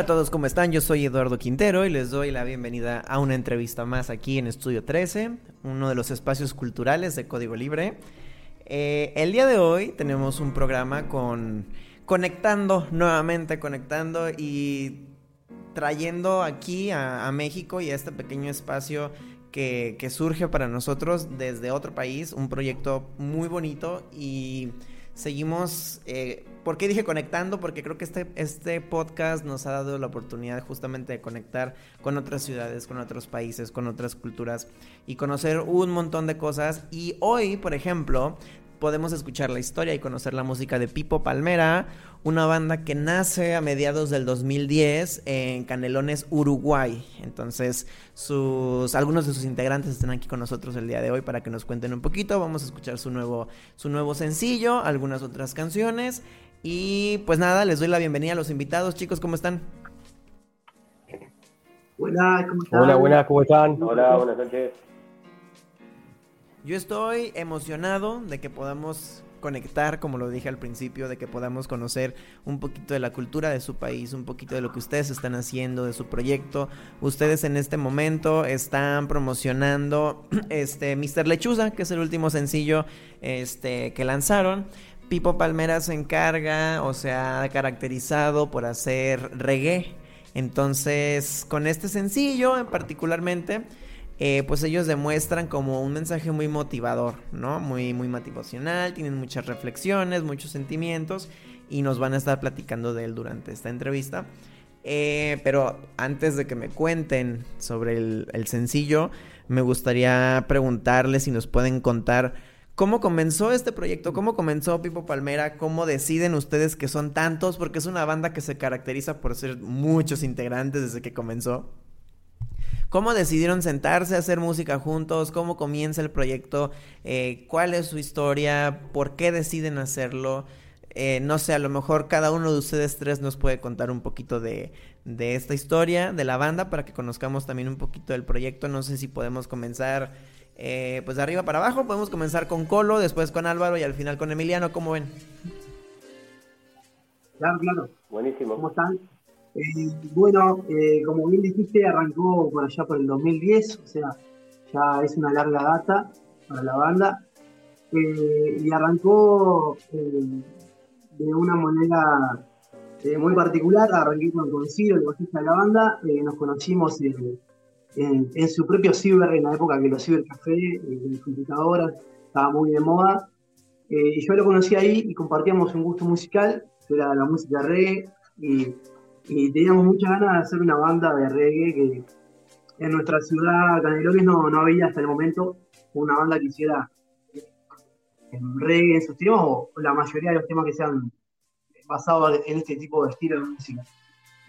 Hola a todos, ¿cómo están? Yo soy Eduardo Quintero y les doy la bienvenida a una entrevista más aquí en Estudio 13, uno de los espacios culturales de Código Libre. Eh, el día de hoy tenemos un programa con conectando nuevamente, conectando y trayendo aquí a, México y a este pequeño espacio que, que surge para nosotros desde otro país, un proyecto muy bonito y seguimos eh, ¿Por qué dije conectando? Porque creo que este, este podcast nos ha dado la oportunidad justamente de conectar con otras ciudades, con otros países, con otras culturas y conocer un montón de cosas. Y hoy, por ejemplo, podemos escuchar la historia y conocer la música de Pipo Palmera, una banda que nace a mediados del 2010 en Canelones, Uruguay. Entonces, sus, algunos de sus integrantes están aquí con nosotros el día de hoy para que nos cuenten un poquito. Vamos a escuchar su nuevo, su nuevo sencillo, algunas otras canciones. Y pues nada, les doy la bienvenida a los invitados. Chicos, ¿cómo están? Hola, ¿cómo están? Hola, buenas, ¿cómo están? Hola, buenas noches. Yo estoy emocionado de que podamos conectar, como lo dije al principio, de que podamos conocer un poquito de la cultura de su país, un poquito de lo que ustedes están haciendo, de su proyecto. Ustedes en este momento están promocionando este Mr. Lechuza, que es el último sencillo este, que lanzaron. Pipo Palmera se encarga o se ha caracterizado por hacer reggae. Entonces, con este sencillo particularmente, eh, pues ellos demuestran como un mensaje muy motivador, ¿no? Muy, muy motivacional, tienen muchas reflexiones, muchos sentimientos y nos van a estar platicando de él durante esta entrevista. Eh, pero antes de que me cuenten sobre el, el sencillo, me gustaría preguntarles si nos pueden contar ¿Cómo comenzó este proyecto? ¿Cómo comenzó Pipo Palmera? ¿Cómo deciden ustedes que son tantos? Porque es una banda que se caracteriza por ser muchos integrantes desde que comenzó. ¿Cómo decidieron sentarse a hacer música juntos? ¿Cómo comienza el proyecto? Eh, ¿Cuál es su historia? ¿Por qué deciden hacerlo? Eh, no sé, a lo mejor cada uno de ustedes tres nos puede contar un poquito de, de, esta historia, de la banda, para que conozcamos también un poquito del proyecto. No sé si podemos comenzar eh, pues de arriba para abajo. Podemos comenzar con Colo, después con Álvaro y al final con Emiliano. ¿Cómo ven? Claro, claro. Buenísimo. ¿Cómo están? Eh, bueno, eh, como bien dijiste, arrancó por allá por el 2010, o sea, ya es una larga data para la banda. Eh, y arrancó de una manera muy particular. Arranqué con, con Ciro, el bajista de la banda. nos conocimos en, su propio ciber, en la época que los cibercafé, las computadoras, estaba muy de moda. y yo lo conocí ahí y compartíamos un gusto musical, que era la música reggae. Y y teníamos muchas ganas de hacer una banda de reggae que en nuestra ciudad, Canelones, no, había hasta el momento una banda que hiciera en reggae en sus temas o la mayoría de los temas que sean basados en este tipo de estilo de música.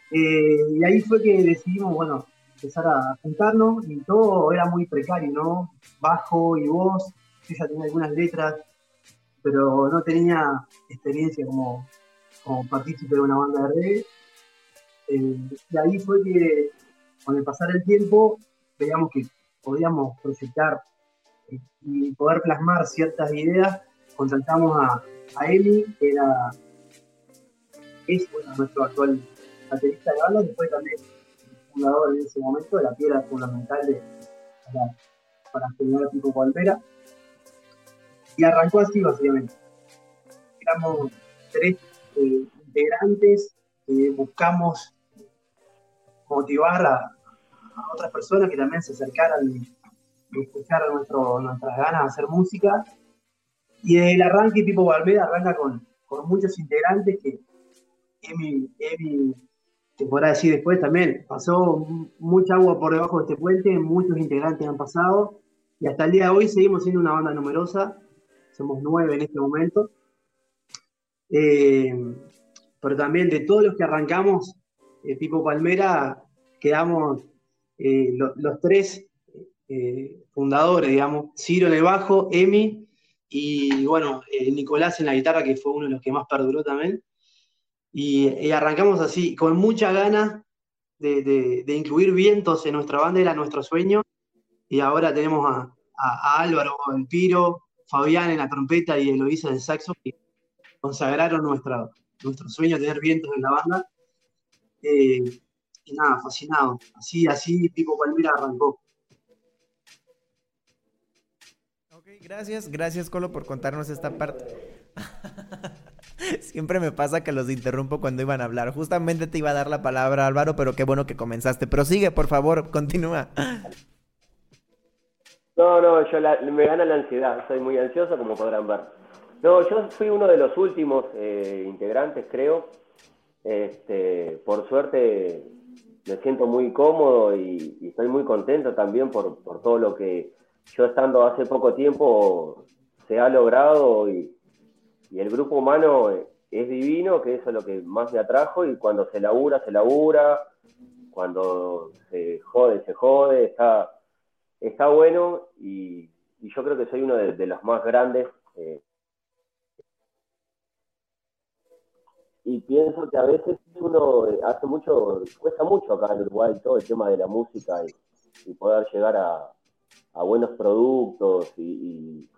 Eh, y ahí fue que decidimos, bueno, empezar a juntarnos y todo era muy precario, ¿no? Bajo y voz, yo ya tenía algunas letras, pero no tenía experiencia como, como partícipe de una banda de reggae y eh, ahí fue que con el pasar del tiempo veíamos que podíamos proyectar eh, y poder plasmar ciertas ideas. Contactamos a, a Emi, que era es nuestro actual baterista de banda, y fue también fundador en ese momento de la piedra fundamental para, para generar tipo Palmera. Y arrancó así básicamente. Éramos tres eh, integrantes que buscamos motivar a, otras personas que también se acercaran y, escucharan nuestras ganas de hacer música. Y el arranque tipo Valveda arranca con, muchos integrantes que Emi, Emi te podrá decir después también, pasó mucha agua por debajo de este puente, muchos integrantes han pasado y hasta el día de hoy seguimos siendo una banda numerosa, somos nueve en este momento. Eh, pero también de todos los que arrancamos, eh, Pipo Palmera, quedamos eh, los tres eh, fundadores, digamos, Ciro en el bajo, Emi y bueno, eh, Nicolás en la guitarra, que fue uno de los que más perduró también. Y, arrancamos así, con mucha ganas de, incluir vientos en nuestra banda, era nuestro sueño. Y ahora tenemos a, Álvaro en piro, Fabián en la trompeta y Eloísa en el saxo, que consagraron nuestra, nuestro sueño de tener vientos en la banda. Eh, y nada, fascinado. Así, así, tipo Palmira arrancó. gracias, gracias Colo por contarnos esta parte. Siempre me pasa que los interrumpo cuando iban a hablar. Justamente te iba a dar la palabra Álvaro, pero qué bueno que comenzaste. Pero sigue, por favor, continúa. No, no, yo me gana la ansiedad. Soy muy ansioso, como podrán ver. No, yo fui uno de los últimos eh, integrantes, creo. Este, por suerte me siento muy cómodo y, estoy muy contento también por, por todo lo que yo estando hace poco tiempo se ha logrado y, el grupo humano es divino, que eso es lo que más me atrajo y cuando se labura, se labura, cuando se jode, se jode, está, está bueno y, yo creo que soy uno de, los más grandes. Eh, y pienso que a veces uno hace mucho, cuesta mucho acá en Uruguay todo el tema de la música y poder llegar a, a buenos productos y,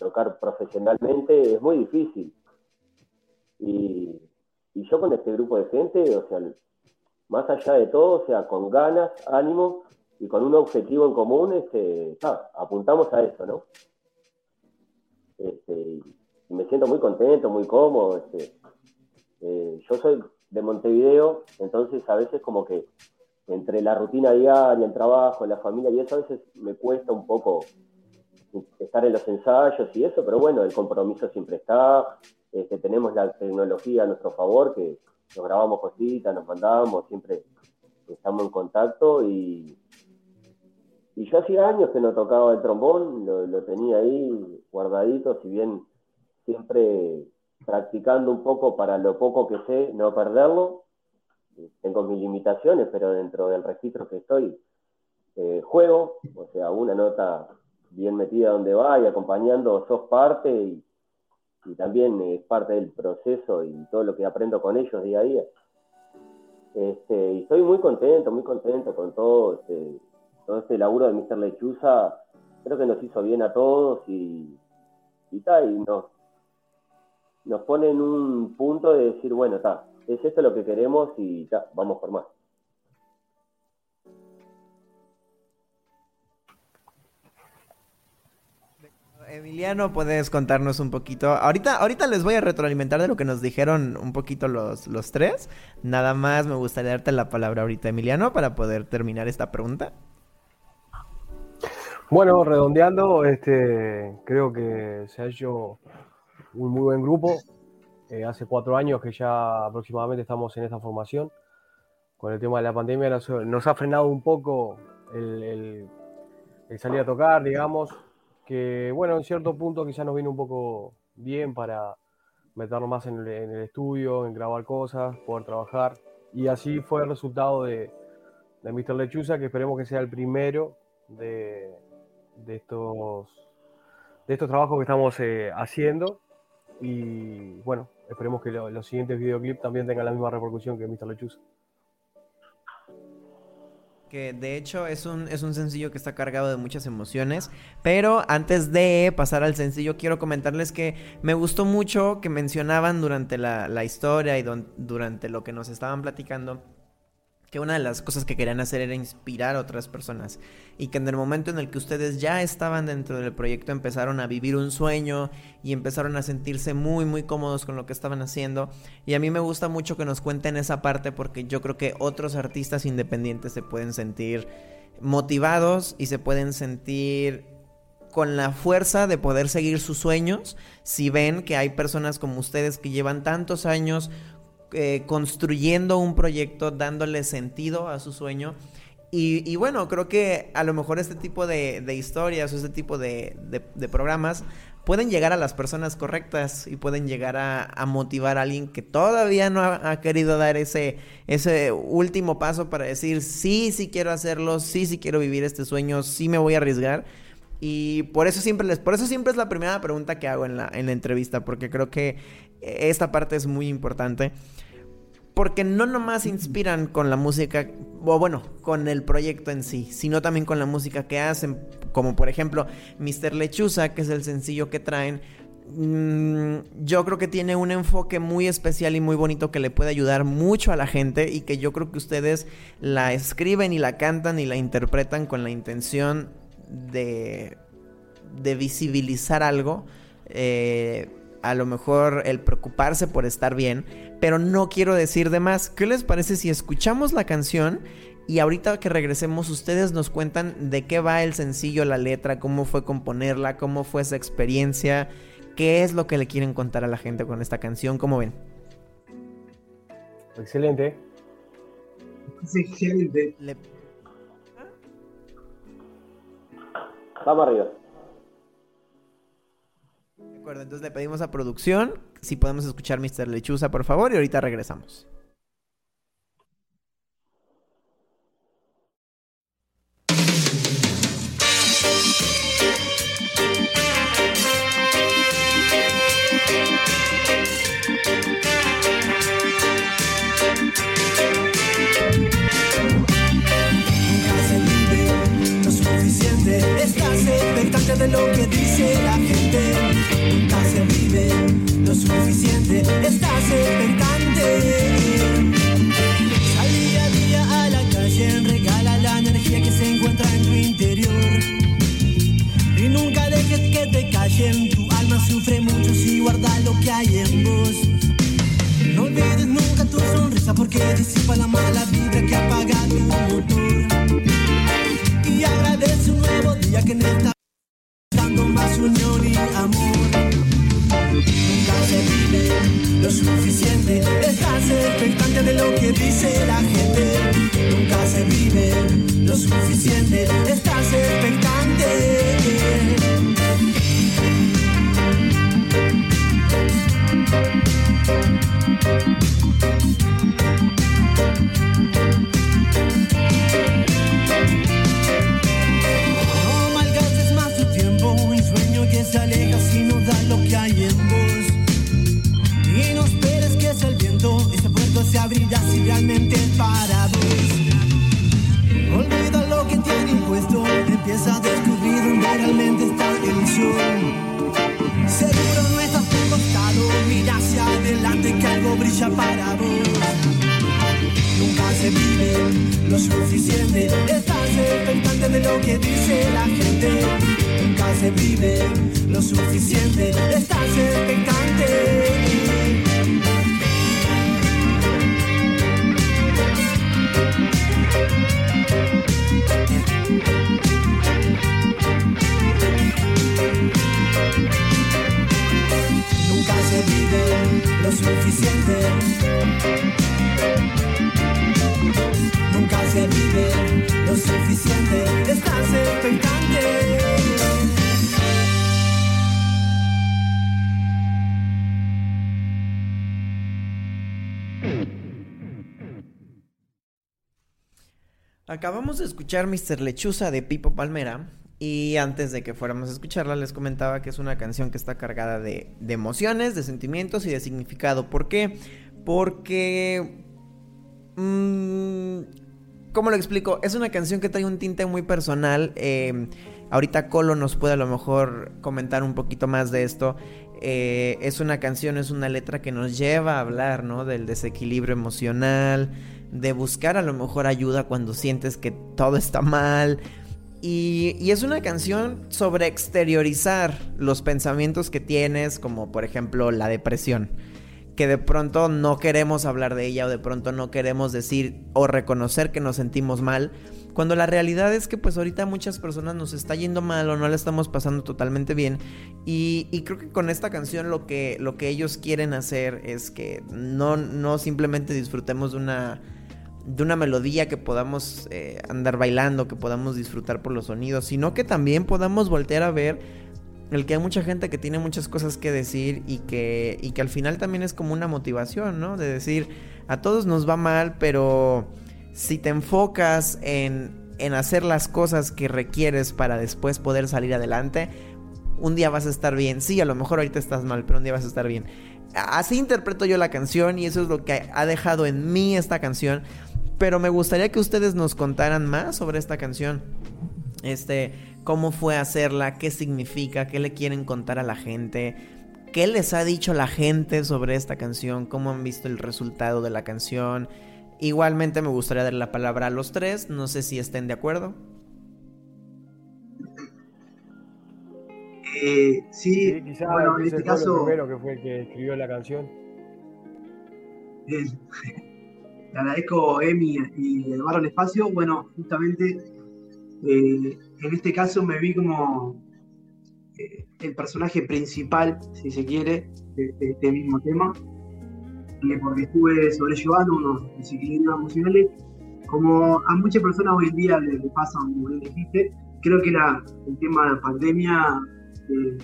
tocar profesionalmente es muy difícil. Y, yo con este grupo de gente, o sea, más allá de todo, o sea, con ganas, ánimo y con un objetivo en común, este, apuntamos a eso, ¿no? Este, y me siento muy contento, muy cómodo. Este, eh, yo soy de Montevideo, entonces a veces como que entre la rutina diaria, el trabajo, la familia, y eso a veces me cuesta un poco estar en los ensayos y eso, pero bueno, el compromiso siempre está, este, tenemos la tecnología a nuestro favor, que nos grabamos cositas, nos mandamos, siempre estamos en contacto y, y yo hacía años que no tocaba el trombón, lo, lo tenía ahí guardadito, si bien siempre practicando un poco para lo poco que sé, no perderlo, tengo mis limitaciones, pero dentro del registro que estoy, eh, juego, o sea, una nota bien metida donde va y acompañando, sos parte y, también es parte del proceso y todo lo que aprendo con ellos día a día. Este, y estoy muy contento, muy contento con todo este, todo este laburo de Mr. Lechuza. Creo que nos hizo bien a todos y, y, y nos, nos pone en un punto de decir, bueno, está, es esto lo que queremos y ya, vamos por más. Emiliano, puedes contarnos un poquito. Ahorita, ahorita les voy a retroalimentar de lo que nos dijeron un poquito los, los tres. Nada más me gustaría darte la palabra ahorita, Emiliano, para poder terminar esta pregunta. Bueno, redondeando, este, creo que se ha hecho un muy buen grupo. Eh, hace cuatro años que ya aproximadamente estamos en esta formación. Con el tema de la pandemia nos, ha frenado un poco el, salir a tocar, digamos, que bueno, en cierto punto quizás nos viene un poco bien para meternos más en el, estudio, en grabar cosas, poder trabajar. Y así fue el resultado de, de Mr. Lechuza, que esperemos que sea el primero de, estos, de estos trabajos que estamos eh, haciendo. Y bueno, esperemos que los siguientes videoclips también tengan la misma repercusión que Mr. Lechuza. Que de hecho es un, es un sencillo que está cargado de muchas emociones. Pero antes de pasar al sencillo, quiero comentarles que me gustó mucho que mencionaban durante la, la historia y durante lo que nos estaban platicando que una de las cosas que querían hacer era inspirar a otras personas. Y que en el momento en el que ustedes ya estaban dentro del proyecto empezaron a vivir un sueño y empezaron a sentirse muy muy cómodos con lo que estaban haciendo. Y a mí me gusta mucho que nos cuenten esa parte porque yo creo que otros artistas independientes se pueden sentir motivados y se pueden sentir con la fuerza de poder seguir sus sueños si ven que hay personas como ustedes que llevan tantos años eh, construyendo un proyecto, dándole sentido a su sueño. Y, bueno, creo que a lo mejor este tipo de, historias o este tipo de, programas pueden llegar a las personas correctas y pueden llegar a, motivar a alguien que todavía no ha, querido dar ese, ese último paso para decir, sí, sí quiero hacerlo, sí, sí quiero vivir este sueño, sí me voy a arriesgar. Y por eso siempre les, por eso siempre es la primera pregunta que hago en la, en la entrevista, porque creo que esta parte es muy importante porque no nomás inspiran con la música, o bueno, con el proyecto en sí, sino también con la música que hacen, como por ejemplo Mr. Lechuza, que es el sencillo que traen. Mm, yo creo que tiene un enfoque muy especial y muy bonito que le puede ayudar mucho a la gente y que yo creo que ustedes la escriben y la cantan y la interpretan con la intención de, de visibilizar algo. Eh, a lo mejor el preocuparse por estar bien, pero no quiero decir de más. ¿Qué les parece si escuchamos la canción y ahorita que regresemos ustedes nos cuentan de qué va el sencillo, la letra, cómo fue componerla, cómo fue esa experiencia, qué es lo que le quieren contar a la gente con esta canción, ¿cómo ven? Excelente. excelente. Vamos arriba entonces le pedimos a producción si podemos escuchar Mr. Lechuza, por favor, y ahorita regresamos. De lo que dice la gente. Lo suficiente. Estás expectante. Sal día a día a la calle, regala la energía que se encuentra en tu interior. Y nunca dejes que te callen. Tu alma sufre mucho si guarda lo que hay en vos. No olvides nunca tu sonrisa porque disipa la mala vibra que apaga tu motor y agradece un nuevo día que nos está dando más unión y amor. Lo suficiente, estás expectante de lo que dice la gente. Nunca se vive lo suficiente, estás expectante. Se vive lo suficiente, estás expectante de lo que dice la gente nunca se vive lo suficiente, estás expectante. Acabamos de escuchar Mr. Lechuza de Pipo Palmera. Y antes de que fuéramos a escucharla, les comentaba que es una canción que está cargada de, emociones, de sentimientos y de significado. ¿Por qué? Porque... Mmm, ¿Cómo lo explico? Es una canción que trae un tinte muy personal. Eh, ahorita Colo nos puede a lo mejor comentar un poquito más de esto. Eh, es una canción, es una letra que nos lleva a hablar, ¿no? Del desequilibrio emocional de buscar a lo mejor ayuda cuando sientes que todo está mal. Y, es una canción sobre exteriorizar los pensamientos que tienes, como por ejemplo la depresión. Que de pronto no queremos hablar de ella o de pronto no queremos decir o reconocer que nos sentimos mal. Cuando la realidad es que pues ahorita muchas personas nos está yendo mal o no la estamos pasando totalmente bien. Y, y, creo que con esta canción lo que, lo que ellos quieren hacer es que no, no simplemente disfrutemos de una de una melodía que podamos eh, andar bailando, que podamos disfrutar por los sonidos, sino que también podamos voltear a ver el que hay mucha gente que tiene muchas cosas que decir y que, y que al final también es como una motivación, ¿no? De decir, a todos nos va mal, pero si te enfocas en, en hacer las cosas que requieres para después poder salir adelante, un día vas a estar bien. Sí, a lo mejor ahorita estás mal, pero un día vas a estar bien. Así interpreto yo la canción y eso es lo que ha dejado en mí esta canción. Pero me gustaría que ustedes nos contaran más sobre esta canción. Este, cómo fue hacerla, qué significa, qué le quieren contar a la gente, qué les ha dicho la gente sobre esta canción, cómo han visto el resultado de la canción. Igualmente me gustaría dar la palabra a los tres, no sé si estén de acuerdo. Eh, sí, Sí, quizás bueno, en este caso, primero que fue el que escribió la canción. eh, le agradezco Emi y Eduardo el espacio. Bueno, justamente eh, en este caso me vi como eh, el personaje principal, si se quiere, de, este mismo tema, eh, porque estuve sobrellevando unos desequilibrios emocionales, como a muchas personas hoy en día le, le pasa, como bien dijiste, creo que la, el tema de la pandemia eh,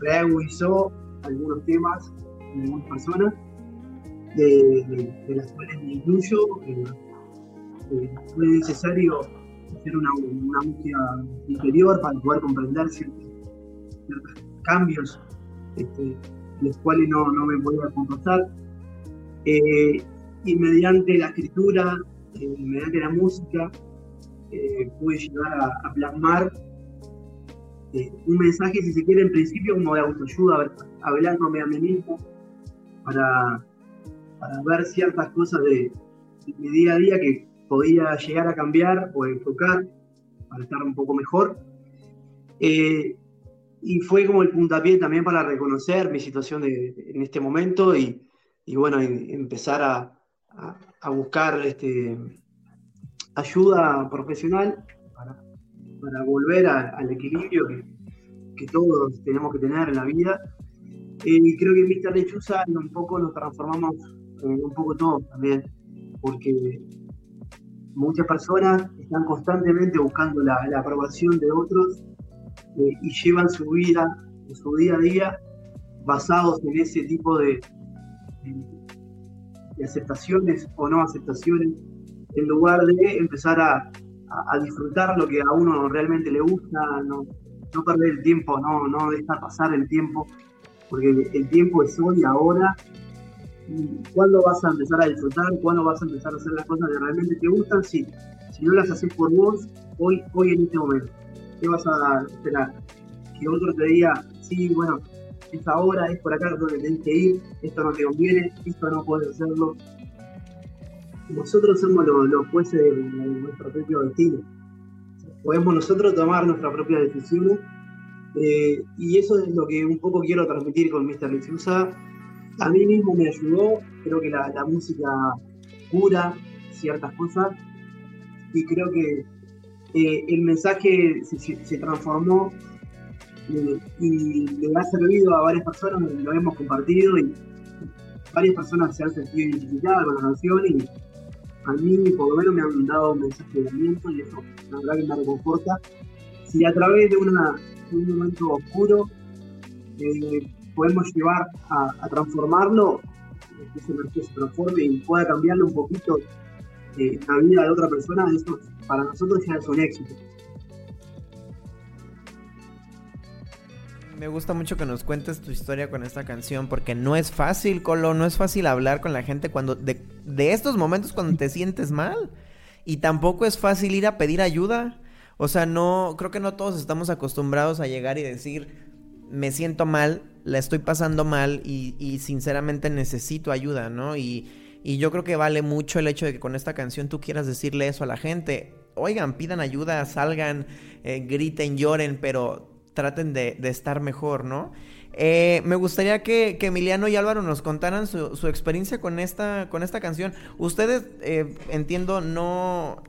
reagudizó algunos temas en algunas personas, de, las cuales me incluyo. eh, fue necesario hacer una, una búsqueda interior para poder comprender ciertos, cambios este, los cuales no, no me podía comportar. Eh, y mediante la escritura, eh, mediante la música, eh, pude llegar a, a plasmar eh, un mensaje, si se quiere, en principio como de autoayuda, hablándome a mí mismo, para, para ver ciertas cosas de, mi día a día que podía llegar a cambiar o enfocar para estar un poco mejor. Eh, y fue como el puntapié también para reconocer mi situación de- en este momento y, bueno, en- empezar a, buscar este, ayuda profesional para, volver al equilibrio que, todos tenemos que tener en la vida. Eh, y creo que en Mr. Lechuza un poco nos transformamos en un poco todos también, porque muchas personas están constantemente buscando la, la aprobación de otros eh, y llevan su vida, su día a día, basados en ese tipo de, de- de aceptaciones o no aceptaciones, en lugar de empezar a, a- a disfrutar lo que a uno realmente le gusta, no, no perder el tiempo, no, no dejar pasar el tiempo, porque el tiempo es hoy, ahora. ¿Y ¿Cuándo vas a empezar a disfrutar? ¿Cuándo vas a empezar a hacer las cosas que realmente te gustan? Si, si no las haces por vos, hoy, hoy en este momento. ¿Qué vas a esperar? Que otro te diga, sí, bueno, es ahora, es por acá donde tenés que ir, esto no te conviene, esto no puedes hacerlo. Nosotros somos los, los jueces de, nuestro propio destino. Podemos nosotros tomar nuestras propias decisiones eh, y eso es lo que un poco quiero transmitir con Mr. Lechuza. A mí mismo me ayudó, creo que la, música cura ciertas cosas y creo que eh, el mensaje se, transformó eh, y le ha servido a varias personas, lo hemos compartido y varias personas se han sentido identificadas con la canción y a mí por lo menos me han dado un mensaje de aliento y eso la verdad que me reconforta. Si a través de, una, un momento oscuro eh, podemos llevar a, a transformarlo, que esa energía se transforme y pueda cambiarle un poquito eh, la vida de otra persona, eso para nosotros ya es un éxito. Me gusta mucho que nos cuentes tu historia con esta canción porque no es fácil, Colo, no es fácil hablar con la gente cuando de, de estos momentos cuando te sientes mal y tampoco es fácil ir a pedir ayuda. O sea, no creo que no todos estamos acostumbrados a llegar y decir me siento mal, la estoy pasando mal y, y sinceramente necesito ayuda, ¿no? Y, y yo creo que vale mucho el hecho de que con esta canción tú quieras decirle eso a la gente. Oigan, pidan ayuda, salgan, eh, griten, lloren, pero traten de, de estar mejor, ¿no? Eh, me gustaría que, que Emiliano y Álvaro nos contaran su, su experiencia con esta, con esta canción. Ustedes, eh, entiendo, no,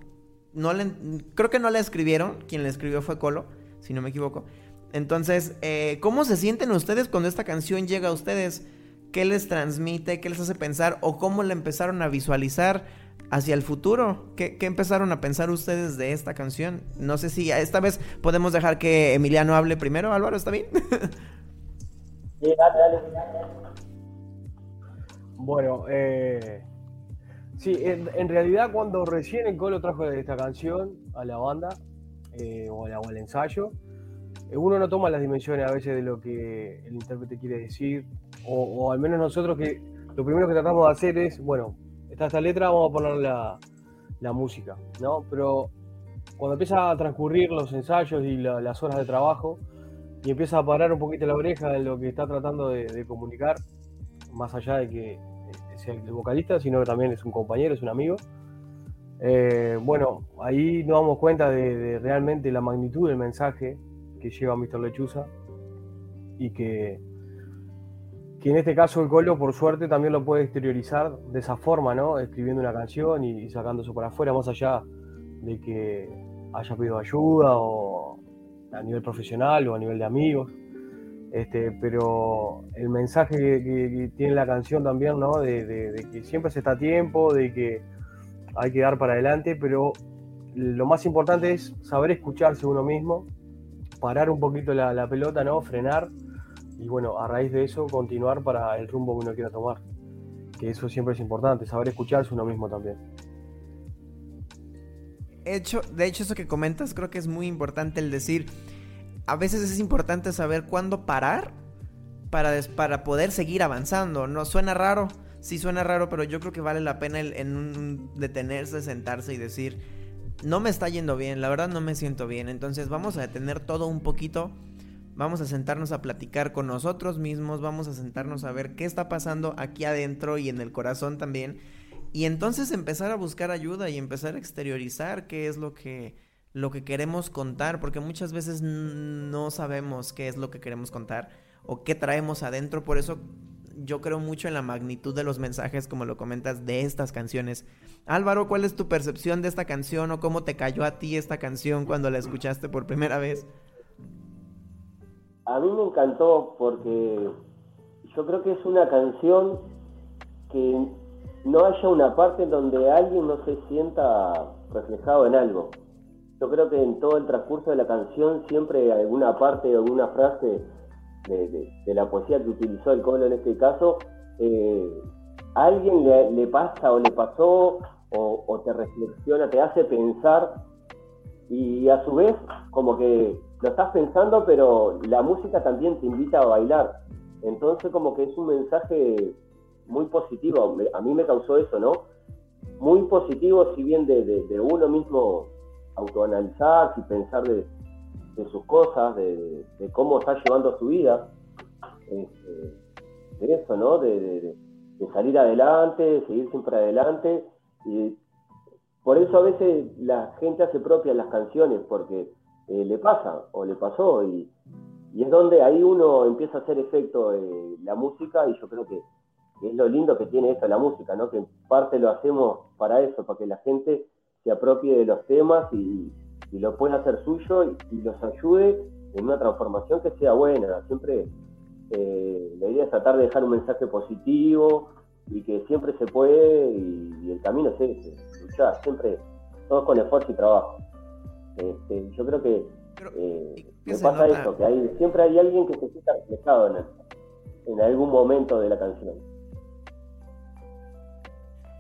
no le, creo que no la escribieron. Quien la escribió fue Colo, si no me equivoco. Entonces, eh, ¿cómo se sienten ustedes cuando esta canción llega a ustedes? ¿Qué les transmite? ¿Qué les hace pensar? ¿O cómo la empezaron a visualizar hacia el futuro. ¿Qué, ¿Qué, empezaron a pensar ustedes de esta canción? No sé si esta vez podemos dejar que Emiliano hable primero. Álvaro, ¿está bien? sí, dale, dale. Bueno, eh, sí, en, en, realidad cuando recién el Colo trajo esta canción a la banda eh, o, a, o, al ensayo, uno no toma las dimensiones a veces de lo que el intérprete quiere decir, o, al menos nosotros que lo primero que tratamos de hacer es, bueno, está esta letra, vamos a poner la, música, ¿no? Pero cuando empieza a transcurrir los ensayos y la, las horas de trabajo y empieza a parar un poquito la oreja de lo que está tratando de, comunicar, más allá de que sea el vocalista, sino que también es un compañero, es un amigo. Eh, bueno, ahí nos damos cuenta de, realmente la magnitud del mensaje que lleva Mr. Lechuza y que, que en este caso el Colo, por suerte, también lo puede exteriorizar de esa forma, ¿no? Escribiendo una canción y, y sacando eso para afuera, más allá de que haya pedido ayuda o a nivel profesional o a nivel de amigos. Este, pero el mensaje que, tiene la canción también, ¿no? De, de, de, que siempre se está a tiempo, de que hay que dar para adelante, pero lo más importante es saber escucharse uno mismo, parar un poquito la, pelota, ¿no? Frenar y bueno, a raíz de eso continuar para el rumbo que uno quiera tomar. Que eso siempre es importante, saber escucharse uno mismo también. Hecho, de hecho, eso que comentas creo que es muy importante el decir, a veces es importante saber cuándo parar para, para poder seguir avanzando. No suena raro, sí suena raro, pero yo creo que vale la pena el, detenerse, sentarse y decir, no me está yendo bien, la verdad no me siento bien. Entonces vamos a detener todo un poquito. Vamos a sentarnos a platicar con nosotros mismos, vamos a sentarnos a ver qué está pasando aquí adentro y en el corazón también. Y entonces empezar a buscar ayuda y empezar a exteriorizar qué es lo que, lo que queremos contar, porque muchas veces no sabemos qué es lo que queremos contar o qué traemos adentro, por eso yo creo mucho en la magnitud de los mensajes, como lo comentas, de estas canciones. Álvaro, ¿cuál es tu percepción de esta canción o cómo te cayó a ti esta canción cuando la escuchaste por primera vez? A mí me encantó porque yo creo que es una canción que no haya una parte donde alguien no se sienta reflejado en algo. Yo creo que en todo el transcurso de la canción siempre alguna parte, alguna frase de, la poesía que utilizó el Colo en este caso, eh, alguien le, le, pasa o le pasó o, te reflexiona, te hace pensar y a su vez como que lo estás pensando pero la música también te invita a bailar. Entonces como que es un mensaje muy positivo, a mí me causó eso, ¿no? Muy positivo, si bien de uno mismo autoanalizar y pensar de, de sus cosas, de, cómo está llevando su vida, este, de eso, ¿no? De, salir adelante, de seguir siempre adelante. Y por eso a veces la gente hace propias las canciones, porque eh, le pasa o le pasó, y, y, es donde ahí uno empieza a hacer efecto eh, la música, y yo creo que es lo lindo que tiene esto la música, ¿no? Que en parte lo hacemos para eso, para que la gente se apropie de los temas y, y lo pueda hacer suyo y, y, los ayude en una transformación que sea buena. Siempre eh, la idea es tratar de dejar un mensaje positivo y que siempre se puede y, y el camino es ese, luchar, siempre, todos con esfuerzo y trabajo. Este, yo creo que eh, me pasa eso, que hay, siempre hay alguien que se sienta reflejado en, el, en algún momento de la canción.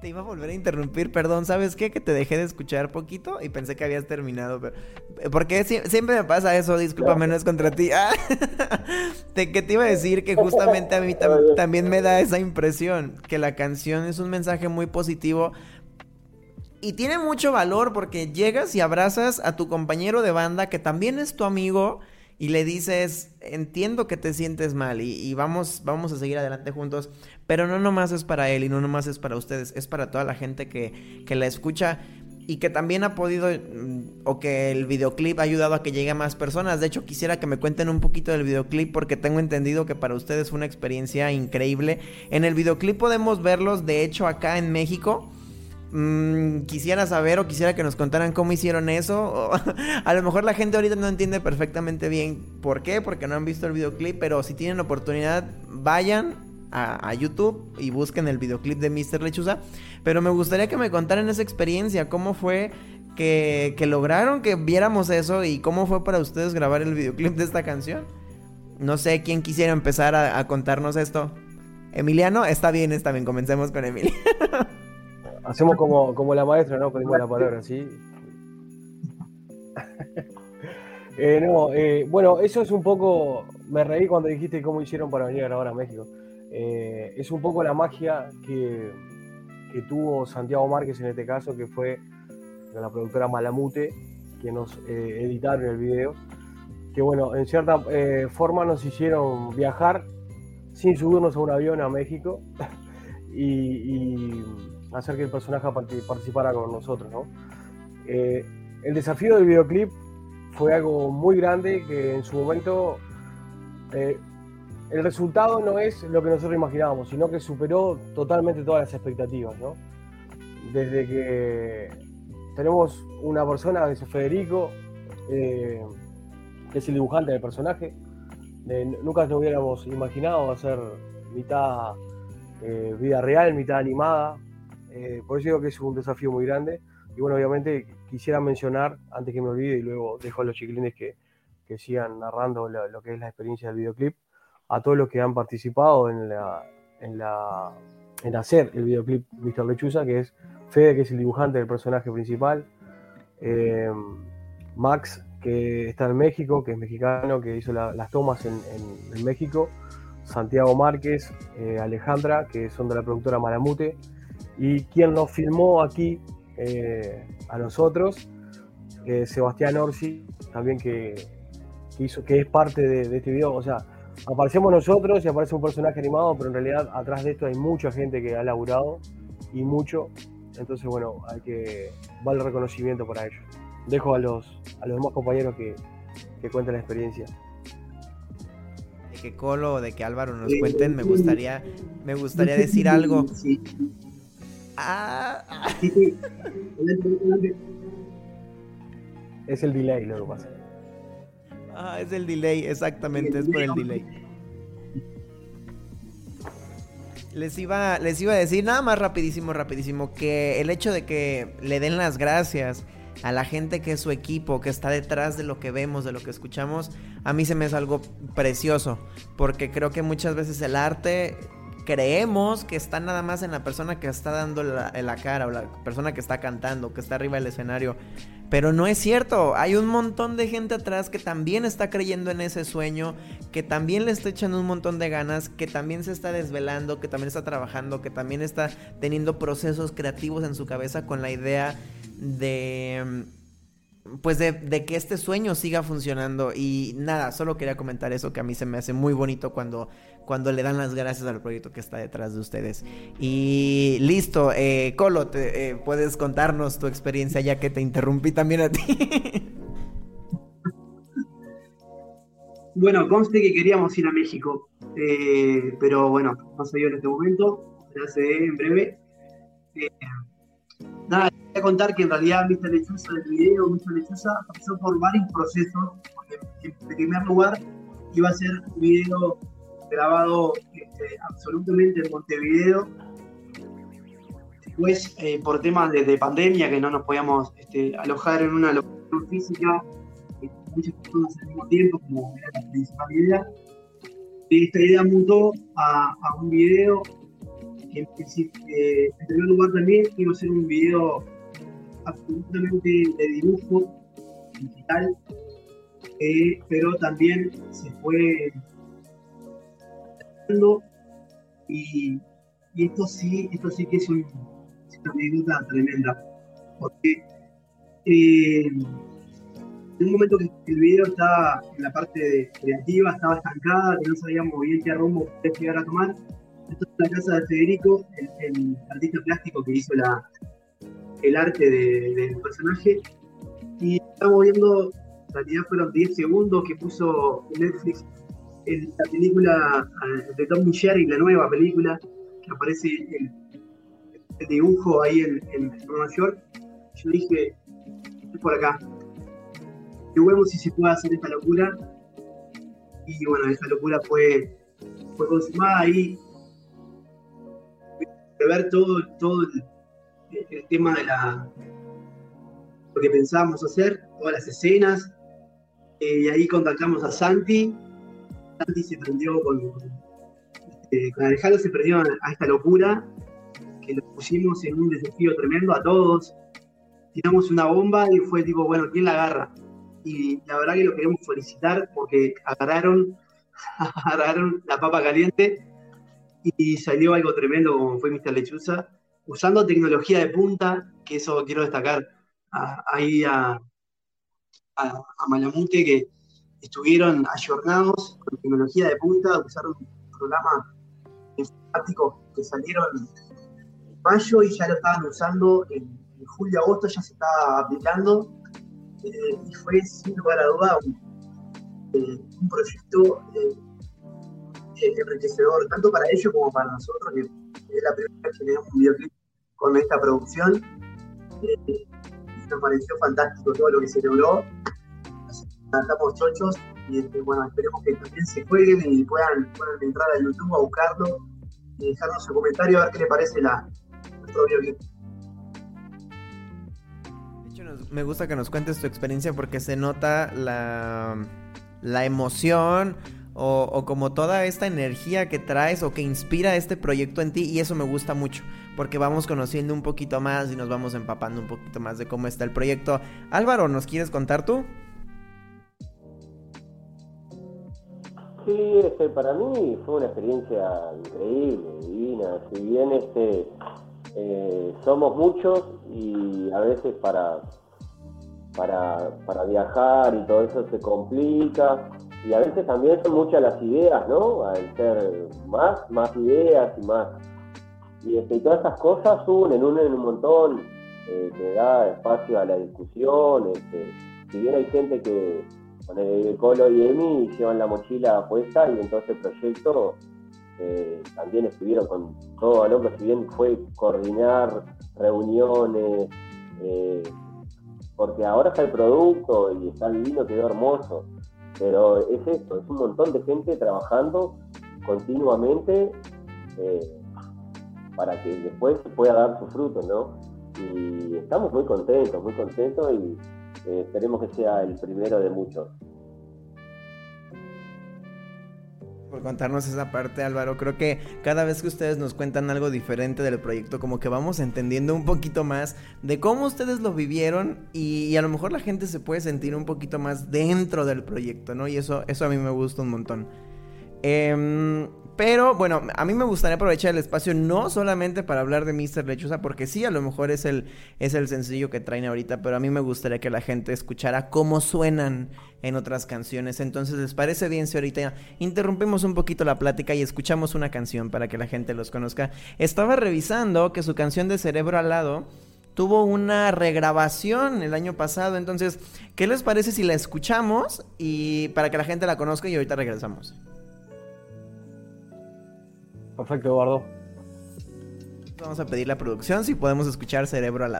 Te iba a volver a interrumpir, perdón, ¿sabes qué? Que te dejé de escuchar poquito y pensé que habías terminado, pero... Porque siempre me pasa eso, discúlpame, no es contra ti. Ah, te, que te iba a decir que justamente a mí tam también me da esa impresión, que la canción es un mensaje muy positivo, y tiene mucho valor porque llegas y abrazas a tu compañero de banda que también es tu amigo y le dices, entiendo que te sientes mal y, vamos, vamos a seguir adelante juntos, pero no nomás es para él y no nomás es para ustedes, es para toda la gente que, que la escucha y que también ha podido mm, o que el videoclip ha ayudado a que llegue a más personas. De hecho, quisiera que me cuenten un poquito del videoclip porque tengo entendido que para ustedes fue una experiencia increíble. En el videoclip podemos verlos, de hecho, acá en México. Mm, quisiera saber o quisiera que nos contaran cómo hicieron eso. A lo mejor la gente ahorita no entiende perfectamente bien por qué, porque no han visto el videoclip, pero si tienen oportunidad, vayan a, a YouTube y busquen el videoclip de Mr. Lechuza. Pero me gustaría que me contaran esa experiencia, cómo fue que, que lograron que viéramos eso y cómo fue para ustedes grabar el videoclip de esta canción. No sé quién quisiera empezar a, a contarnos esto. Emiliano, está bien, está bien, comencemos con Emiliano. Hacemos como, como la maestra, ¿no? Pedimos la palabra, ¿sí? Eh, no, eh, bueno, eso es un poco. Me reí cuando dijiste cómo hicieron para venir a grabar a México. Eh, es un poco la magia que, que tuvo Santiago Márquez en este caso, que fue la productora Malamute, que nos editaron el video. Que bueno, en cierta forma nos hicieron viajar sin subirnos a un avión a México y, y hacer que el personaje parti- participara con nosotros, ¿no? Eh, el desafío del videoclip fue algo muy grande que en su momento eh, el resultado no es lo que nosotros imaginábamos, sino que superó totalmente todas las expectativas, ¿no? Desde que tenemos una persona, es Federico, eh, que es el dibujante del personaje, eh, nunca nos hubiéramos imaginado hacer mitad vida real, mitad animada, eh, por eso digo que es un desafío muy grande. Y bueno, obviamente quisiera mencionar, antes que me olvide, y luego dejo a los chiquilines que, que sigan narrando lo, que es la experiencia del videoclip, a todos los que han participado en, la, en, la, en hacer el videoclip Mr. Lechuza, que es Fede, que es el dibujante del personaje principal, eh, Max, que está en México, que es mexicano, que hizo la- las tomas en, en- en México, Santiago Márquez, eh, Alejandra, que son de la productora Malamute, y quien nos filmó aquí eh, a nosotros, eh, Sebastián Orsi, también que, que hizo, que es parte de, de este video. O sea, aparecemos nosotros y aparece un personaje animado, pero en realidad atrás de esto hay mucha gente que ha laburado y mucho. Entonces, bueno, hay que va el reconocimiento para ellos. Dejo a los, a los demás compañeros que, que cuenten la experiencia. De que Colo o de que Álvaro nos cuenten, me gustaría, me gustaría decir algo. Ah. Es el delay lo que pasa. Ah, es el delay, exactamente, es por el delay. Les iba, les iba a decir nada más rapidísimo, rapidísimo, que el hecho de que le den las gracias a la gente que es su equipo, que está detrás de lo que vemos, de lo que escuchamos, a mí se me es algo precioso, porque creo que muchas veces el arte creemos que está nada más en la persona que está dando la, cara o la persona que está cantando, que está arriba del escenario. Pero no es cierto, hay un montón de gente atrás que también está creyendo en ese sueño, que también le está echando un montón de ganas, que también se está desvelando, que también está trabajando, que también está teniendo procesos creativos en su cabeza con la idea de pues de, de, que este sueño siga funcionando y nada, solo quería comentar eso que a mí se me hace muy bonito cuando, cuando le dan las gracias al proyecto que está detrás de ustedes. Y listo, eh, Colo, te, eh, puedes contarnos tu experiencia ya que te interrumpí también a ti. Bueno, conste que queríamos ir a México, eh, pero bueno, no se dio en este momento, se hace en breve. Nada, voy a contar que en realidad Mr. Lechuza, el video Mr. Lechuza, pasó por varios procesos. Porque en primer lugar, iba a ser un video grabado este, absolutamente en Montevideo. Después, eh, por temas de, de, pandemia, que no nos podíamos este, alojar en una locación física, eh, muchas personas al mismo tiempo, como era la principal idea. Esta idea mutó a, un video en, primer lugar también a ser un video absolutamente de dibujo digital, eh, pero también se fue y, esto sí, esto sí que es una anécdota tremenda, porque eh, en un momento que el video estaba en la parte creativa, estaba estancada, que no sabíamos bien qué rumbo podía llegar a tomar, es la casa de Federico, el, artista plástico que hizo el arte de, del personaje. Y estamos viendo, en realidad fueron 10 segundos que puso Netflix en la película de Tom Jerry, la nueva película, que aparece el, el dibujo ahí en, en, Nueva York. Yo dije, es por acá. Y vemos si se puede hacer esta locura. Y bueno, esta locura fue, fue consumada ahí ver todo, el, tema de lo que pensábamos hacer, todas las escenas, eh, y ahí contactamos a Santi. Santi se prendió con, este, con Alejandro, se prendió a esta locura, que lo pusimos en un desafío tremendo a todos. Tiramos una bomba y fue tipo, bueno, ¿quién la agarra? Y la verdad que lo queremos felicitar porque agarraron, agarraron la papa caliente y salió algo tremendo como fue Mr. Lechuza, usando tecnología de punta, que eso quiero destacar ahí a, a, Malamute, que estuvieron ayornados con tecnología de punta, usaron un programa informático que salieron en mayo y ya lo estaban usando en, julio, agosto, ya se estaba aplicando eh, y fue sin lugar a duda un, eh, proyecto eh, enriquecedor, tanto para ellos como para nosotros, que es la primera vez que tenemos un videoclip con esta producción nos pareció fantástico todo lo que se logró. Estamos chochos y este, bueno, esperemos que también se jueguen y puedan, entrar a YouTube a buscarlo y dejarnos su comentario a ver qué le parece la, nuestro videoclip. Me gusta que nos cuentes tu experiencia porque se nota la, la emoción, o, como toda esta energía que traes o que inspira este proyecto en ti y eso me gusta mucho porque vamos conociendo un poquito más y nos vamos empapando un poquito más de cómo está el proyecto. Álvaro, ¿nos quieres contar tú? Sí, este, para mí fue una experiencia increíble, divina. Si bien este, eh, somos muchos y a veces para, para, para viajar y todo eso se complica, y a veces también son muchas las ideas, ¿no? Al ser más, más ideas y más. Y, este, todas esas cosas unen, unen un montón, eh, que da espacio a la discusión. Este, si bien hay gente que con el Colo y Emi llevan la mochila puesta y entonces el proyecto eh, también estuvieron con todo lo que si bien fue coordinar reuniones, eh, porque ahora está el producto y está el vino, quedó hermoso pero es esto, es un montón de gente trabajando continuamente eh, para que después pueda dar su fruto, ¿no? Y estamos muy contentos, muy contentos y eh, esperemos que sea el primero de muchos. Por contarnos esa parte, Álvaro. Creo que cada vez que ustedes nos cuentan algo diferente del proyecto, como que vamos entendiendo un poquito más de cómo ustedes lo vivieron y, a lo mejor la gente se puede sentir un poquito más dentro del proyecto, ¿no? Y eso, eso a mí me gusta un montón. Eh, pero bueno, a mí me gustaría aprovechar el espacio no solamente para hablar de Mr. Lechuza, porque sí, a lo mejor es el, es el sencillo que traen ahorita, pero a mí me gustaría que la gente escuchara cómo suenan en otras canciones. Entonces, ¿les parece bien si ahorita interrumpimos un poquito la plática y escuchamos una canción para que la gente los conozca? Estaba revisando que su canción de Cerebro al lado tuvo una regrabación el año pasado, entonces, ¿qué les parece si la escuchamos y para que la gente la conozca y ahorita regresamos? Perfecto, Eduardo. Vamos a pedir la producción si podemos escuchar Cerebro al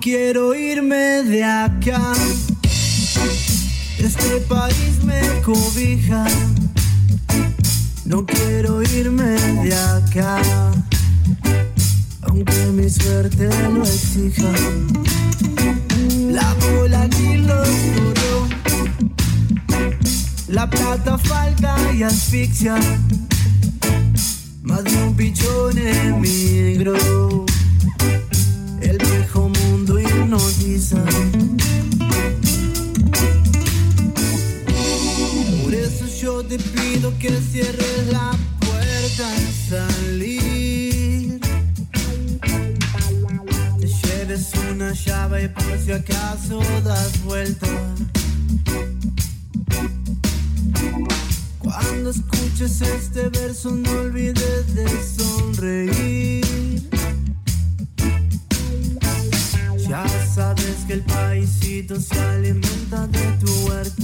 quiero irme de acá. Este país me cobija. No quiero irme de acá, aunque mi suerte lo exija. La ni lo duró. La plata falta y asfixia. Más de un pichón por eso yo te pido que cierres la puerta al salir. Te lleves una llave y por si acaso das vuelta. Cuando escuches este verso no olvides de sonreír. Que el paisito se alimenta de tu huerta,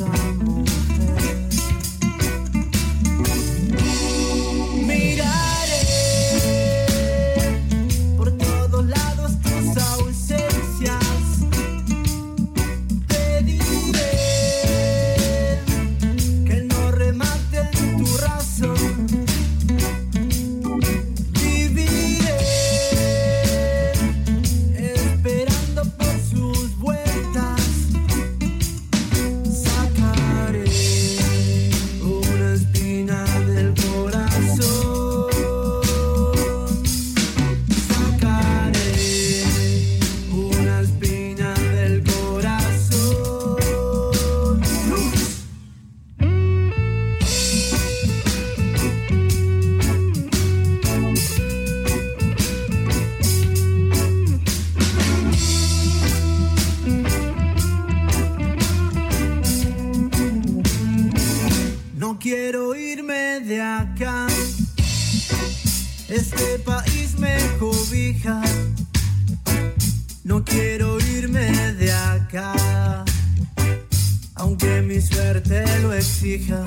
suerte lo exija.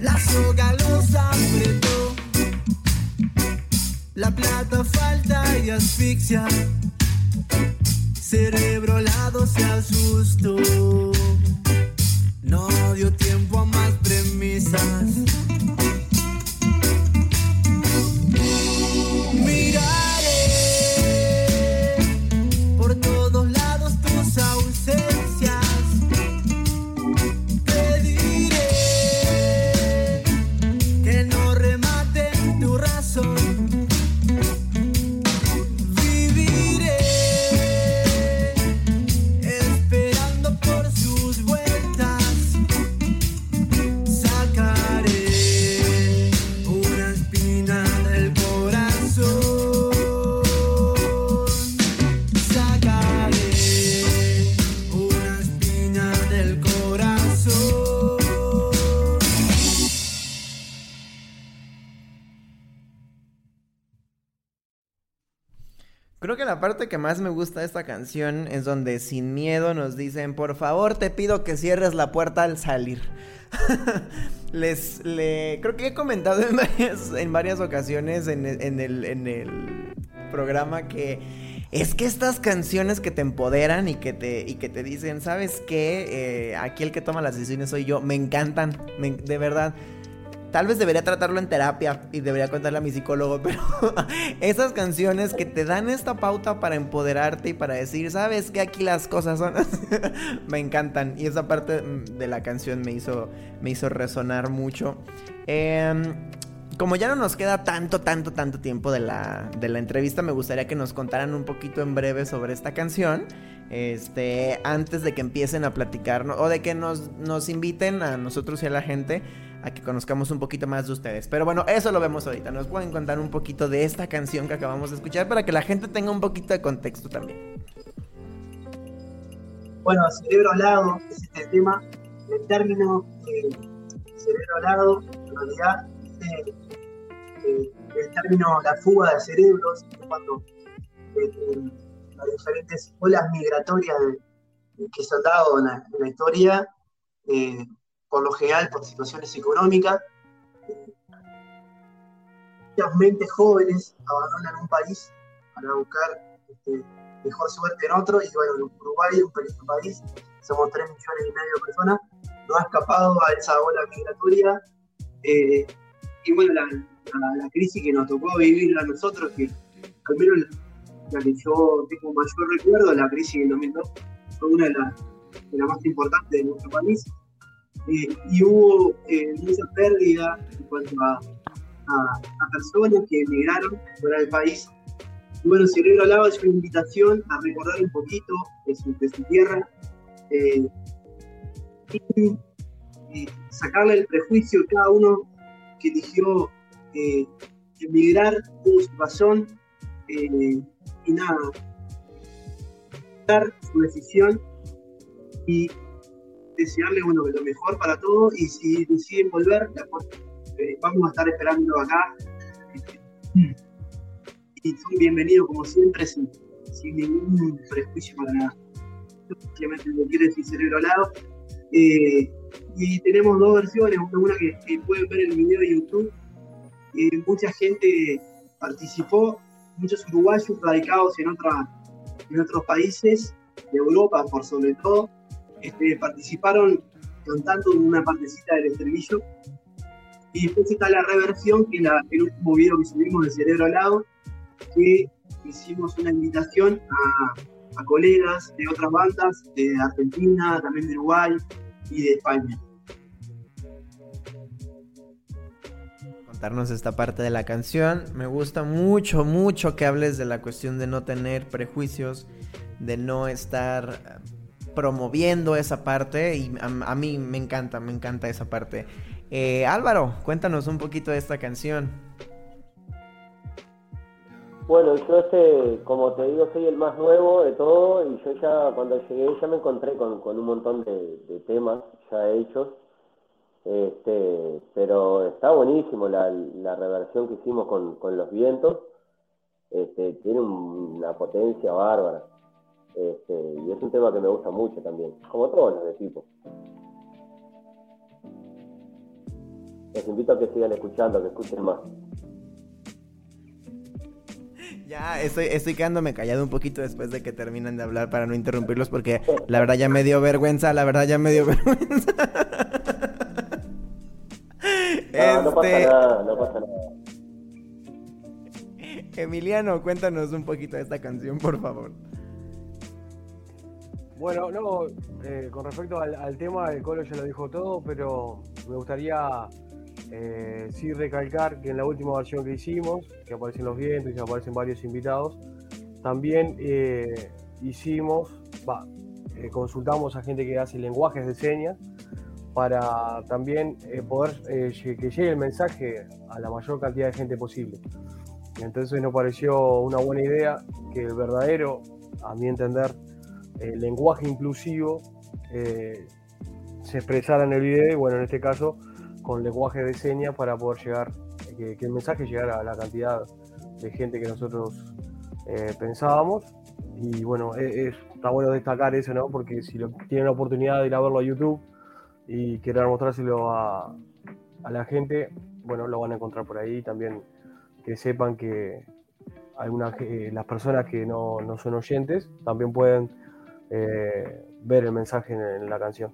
La soga los apretó. La plata falta y asfixia. Cerebro lado se asustó. No dio tiempo a más premisas. Miraré la parte que más me gusta de esta canción es donde sin miedo nos dicen, por favor te pido que cierres la puerta al salir. Les, le, creo que he comentado en varias, ocasiones en, el- programa que es que estas canciones que te empoderan y que te, y que te dicen, ¿sabes qué? Eh, aquí el que toma las decisiones soy yo, me encantan, de verdad. Tal vez debería tratarlo en terapia y debería contarle a mi psicólogo, pero esas canciones que te dan esta pauta para empoderarte y para decir, sabes que aquí las cosas son, me encantan. Y esa parte mm, de la canción me hizo, me hizo resonar mucho. Em, como ya no nos queda tanto, tanto, tanto tiempo de la, de la entrevista, me gustaría que nos contaran un poquito en breve sobre esta canción. Este, antes de que empiecen a platicarnos, o de que nos, nos inviten a nosotros y a la gente a que conozcamos un poquito más de ustedes. Pero bueno, eso lo vemos ahorita. Nos pueden contar un poquito de esta canción que acabamos de escuchar para que la gente tenga un poquito de contexto también. Bueno, cerebro alado es este tema. El término eh, cerebro alado, en realidad, eh, eh, el término la fuga de cerebros, cuando eh, eh, las diferentes olas migratorias que se han dado en la, en la historia, eh, por lo general por situaciones económicas, muchas mentes jóvenes abandonan un país para buscar este, mejor suerte en otro, y bueno, Uruguay, un pequeño país, somos 3 millones y medio de personas, no ha escapado a esa ola migratoria. eh, y bueno, la, la- la crisis que nos tocó vivir a nosotros, que al menos la, la que yo tengo mayor recuerdo, la crisis del 2002, fue una de las las más importantes de nuestro país. Eh, y hubo eh, mucha pérdida en cuanto a, a- a personas que emigraron fuera del país. Y bueno, Cerebro Alaba es una invitación a recordar un poquito de su, de su tierra eh, y, y sacarle el prejuicio a cada uno que eligió eh, emigrar, tuvo su razón eh, y nada, dar su decisión y desearle bueno, lo mejor para todos y si deciden volver, eh, vamos a estar esperando acá. Y son bienvenidos como siempre, sin, sin ningún prejuicio para nada. Simplemente lo quiere decir cerebro al lado. Eh, y tenemos dos versiones, una que, que pueden ver en el video de YouTube. Eh, mucha gente participó, muchos uruguayos radicados en, otra, en otros países de Europa, por sobre todo, este, participaron cantando una partecita del estribillo. Y después está la reversión, que es el último video que subimos de Cerebro al lado, que hicimos una invitación a, a colegas de otras bandas, de Argentina, también de Uruguay y de España. contarnos esta parte de la canción. Me gusta mucho, mucho que hables de la cuestión de no tener prejuicios, de no estar promoviendo esa parte y a, a mí me encanta, me encanta esa parte. Eh, Álvaro, cuéntanos un poquito de esta canción. Bueno, yo este, como te digo, soy el más nuevo de todo y yo ya cuando llegué ya me encontré con, con un montón de, de temas ya hechos, este, pero está buenísimo la, la reversión que hicimos con, con los vientos, este, tiene un- una potencia bárbara, este, y es un tema que me gusta mucho también, como todos los de tipo. Les invito a que sigan escuchando, que escuchen más. Ya, estoy, estoy quedándome callado un poquito después de que terminan de hablar para no interrumpirlos porque la verdad ya me dio vergüenza, la verdad ya me dio vergüenza. No, no pasa Este, nada, no pasa nada. Emiliano, cuéntanos un poquito de esta canción, por favor. Bueno, no, eh, con respecto al, tema, el Colo ya lo dijo todo, pero me gustaría eh, sí recalcar que en la última versión que hicimos, que aparecen los vientos y aparecen varios invitados, también eh, hicimos, consultamos a gente que hace lenguajes de señas para también poder que llegue el mensaje a la mayor cantidad de gente posible. Entonces nos pareció una buena idea que el verdadero, a mi entender, el lenguaje inclusivo eh, se expresara en el video y bueno, en este caso con lenguaje de señas para poder llegar, que, el mensaje llegara a la cantidad de gente que nosotros eh, pensábamos. Y bueno, e- es- está bueno destacar eso, ¿no? Porque si tienen la oportunidad de ir a verlo a YouTube y querer mostrárselo a, la gente, bueno, lo van a encontrar por ahí. También que sepan que algunas, eh, las personas que no, no son oyentes también pueden eh, ver el mensaje en, la canción.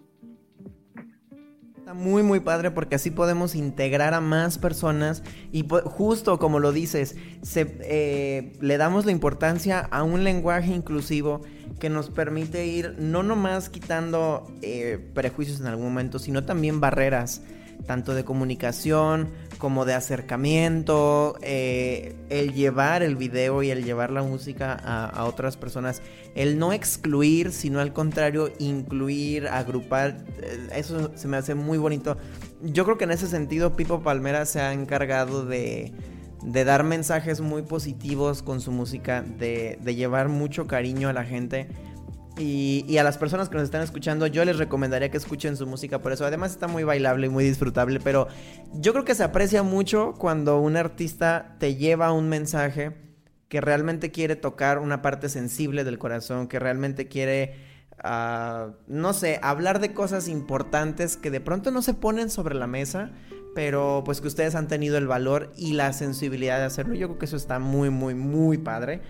Está muy muy padre porque así podemos integrar a más personas y justo como lo dices, eh, le damos la importancia a un lenguaje inclusivo que nos permite ir no nomás quitando eh, prejuicios en algún momento, sino también barreras, tanto de comunicación como de acercamiento, eh, el llevar el video y el llevar la música a, otras personas, el no excluir, sino al contrario, incluir, agrupar, eh, eso se me hace muy bonito. Yo creo que en ese sentido Pipo Palmera se ha encargado de, de dar mensajes muy positivos con su música, de, de llevar mucho cariño a la gente. Y, y a las personas que nos están escuchando, yo les recomendaría que escuchen su música por eso. Además está muy bailable y muy disfrutable, pero yo creo que se aprecia mucho cuando un artista te lleva un mensaje que realmente quiere tocar una parte sensible del corazón, que realmente quiere, ah, no sé, hablar de cosas importantes que de pronto no se ponen sobre la mesa, pero pues que ustedes han tenido el valor y la sensibilidad de hacerlo. Yo creo que eso está muy, muy, muy padre.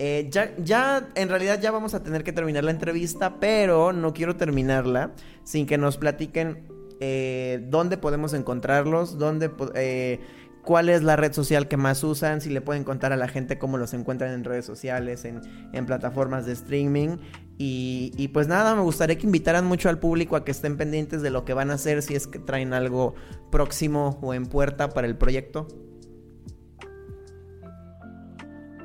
Eh, ya, ya, en realidad ya vamos a tener que terminar la entrevista, pero no quiero terminarla sin que nos platiquen eh, dónde podemos encontrarlos, dónde, eh, cuál es la red social que más usan, si le pueden contar a la gente cómo los encuentran en redes sociales, en, en plataformas de streaming. Y, y pues nada, me gustaría que invitaran mucho al público a que estén pendientes de lo que van a hacer si es que traen algo próximo o en puerta para el proyecto.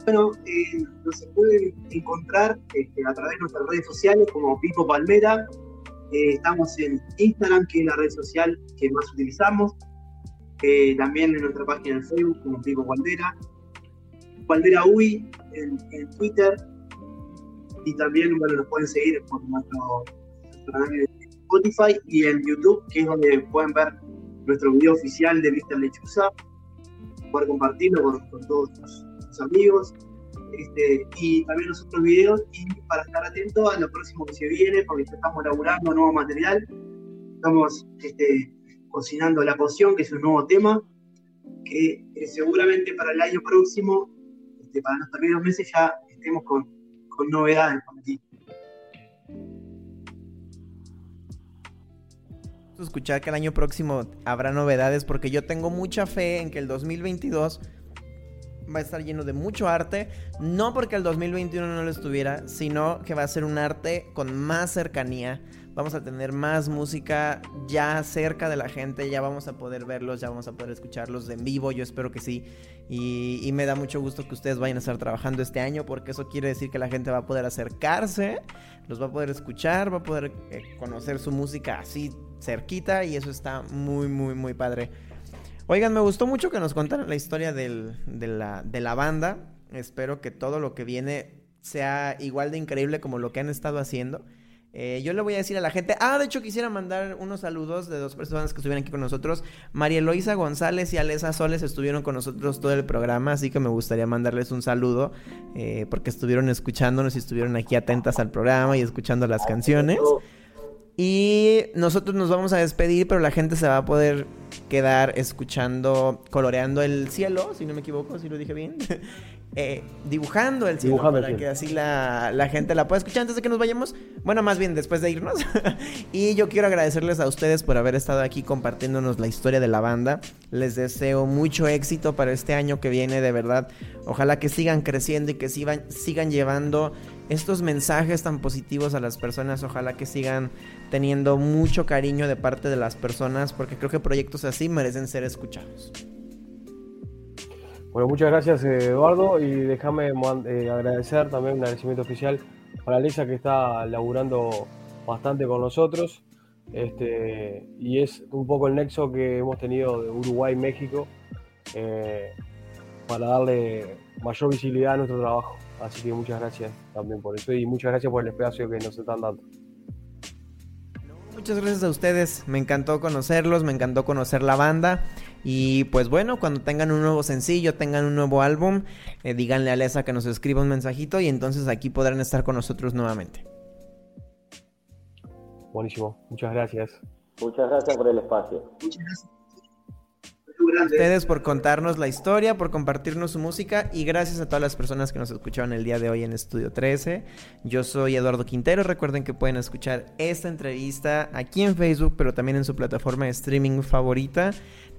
Bueno, eh, nos pueden encontrar este, a través de nuestras redes sociales como Pipo Palmera. Eh, estamos en Instagram, que es la red social que más utilizamos. Eh, también en nuestra página de Facebook como Pipo Palmera. Palmera UI en, Twitter. Y también bueno, nos pueden seguir por nuestro, canal de Spotify y en YouTube, que es donde pueden ver nuestro video oficial de Mr. Lechuza, poder compartirlo con, con todos tus, tus amigos. Este, y también los otros videos y para estar atento a lo próximo que se viene porque estamos elaborando nuevo material estamos este, cocinando la poción que es un nuevo tema que eh, seguramente para el año próximo este, para los primeros meses ya estemos con, con novedades para ti. Escuchar que el año próximo habrá novedades porque yo tengo mucha fe en que el 2022 va a estar lleno de mucho arte, no porque el 2021 no lo estuviera, sino que va a ser un arte con más cercanía. Vamos a tener más música ya cerca de la gente, ya vamos a poder verlos, ya vamos a poder escucharlos en vivo, yo espero que sí. Y, me da mucho gusto que ustedes vayan a estar trabajando este año porque eso quiere decir que la gente va a poder acercarse, los va a poder escuchar, va a poder eh, conocer su música así cerquita y eso está muy, muy, muy padre. Oigan, me gustó mucho que nos contaran la historia del, de, la, de la banda. Espero que todo lo que viene sea igual de increíble como lo que han estado haciendo. Eh, yo le voy a decir a la gente. Ah, de hecho, quisiera mandar unos saludos de dos personas que estuvieron aquí con nosotros. María Eloisa González y Alesa Soles estuvieron con nosotros todo el programa, así que me gustaría mandarles un saludo eh, porque estuvieron escuchándonos y estuvieron aquí atentas al programa y escuchando las canciones. Y nosotros nos vamos a despedir, pero la gente se va a poder quedar escuchando, coloreando el cielo, si no me equivoco, si lo dije bien. eh, dibujando el cielo el para cielo. que así la, la gente la pueda escuchar antes de que nos vayamos. Bueno, más bien después de irnos. y yo quiero agradecerles a ustedes por haber estado aquí compartiéndonos la historia de la banda. Les deseo mucho éxito para este año que viene, de verdad. Ojalá que sigan creciendo y que sigan, sigan llevando estos mensajes tan positivos a las personas. Ojalá que sigan teniendo mucho cariño de parte de las personas, porque creo que proyectos así merecen ser escuchados. Bueno, muchas gracias eh, Eduardo y déjame eh, agradecer también un agradecimiento oficial para Lisa que está laburando bastante con nosotros este, y es un poco el nexo que hemos tenido de Uruguay y México eh, para darle mayor visibilidad a nuestro trabajo. Así que muchas gracias también por eso y muchas gracias por el espacio que nos están dando. Muchas gracias a ustedes, me encantó conocerlos, me encantó conocer la banda y pues bueno, cuando tengan un nuevo sencillo, tengan un nuevo álbum, eh, díganle a Lesa que nos escriba un mensajito y entonces aquí podrán estar con nosotros nuevamente. Buenísimo, muchas gracias. Muchas gracias por el espacio. Muchas gracias. Grande. Ustedes por contarnos la historia, por compartirnos su música y gracias a todas las personas que nos escucharon el día de hoy en Estudio 13. Yo soy Eduardo Quintero, recuerden que pueden escuchar esta entrevista aquí en Facebook, pero también en su plataforma de streaming favorita.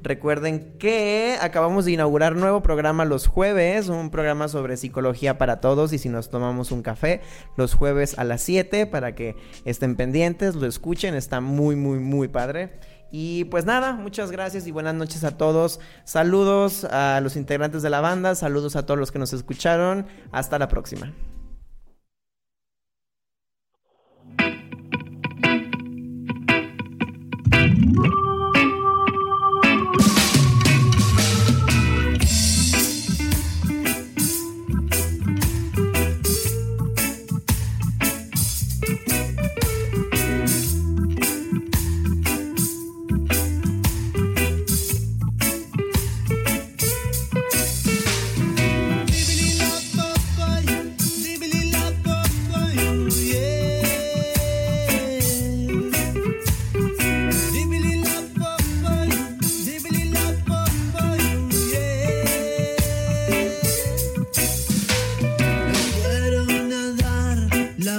Recuerden que acabamos de inaugurar nuevo programa los jueves, un programa sobre psicología para todos y si nos tomamos un café los jueves a las 7 para que estén pendientes, lo escuchen, está muy muy muy padre. Y pues nada, muchas gracias y buenas noches a todos. Saludos a los integrantes de la banda, saludos a todos los que nos escucharon. Hasta la próxima.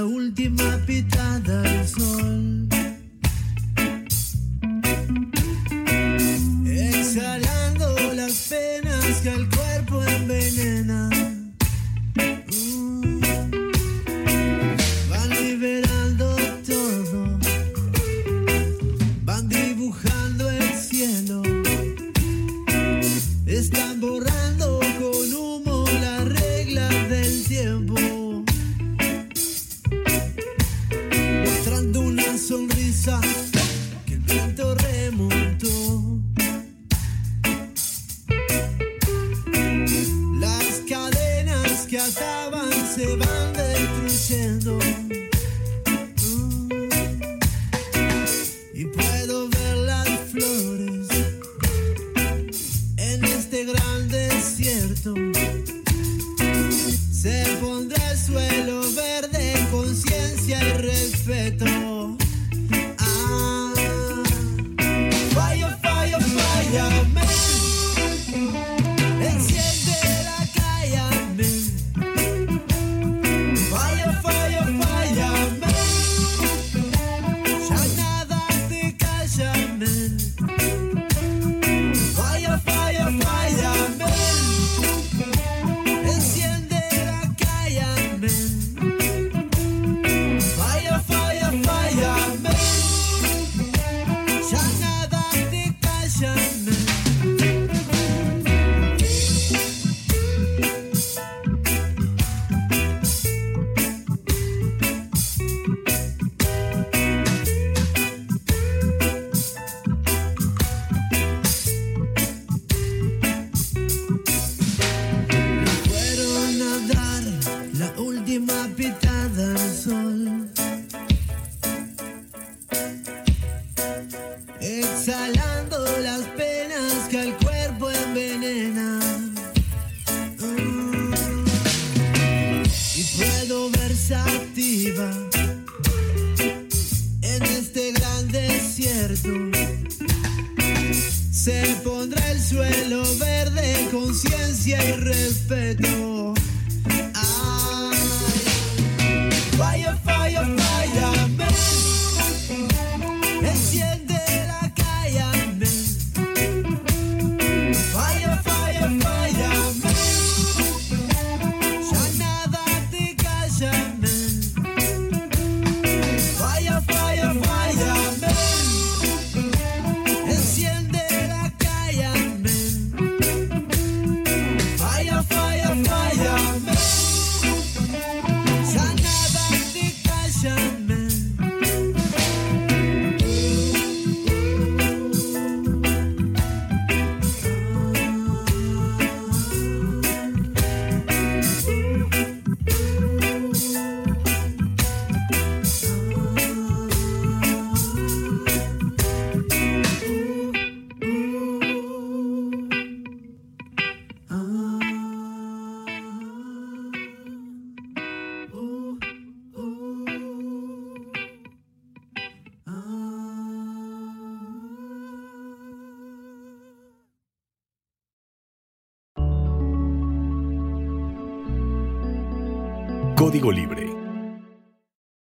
Última penas Código Libre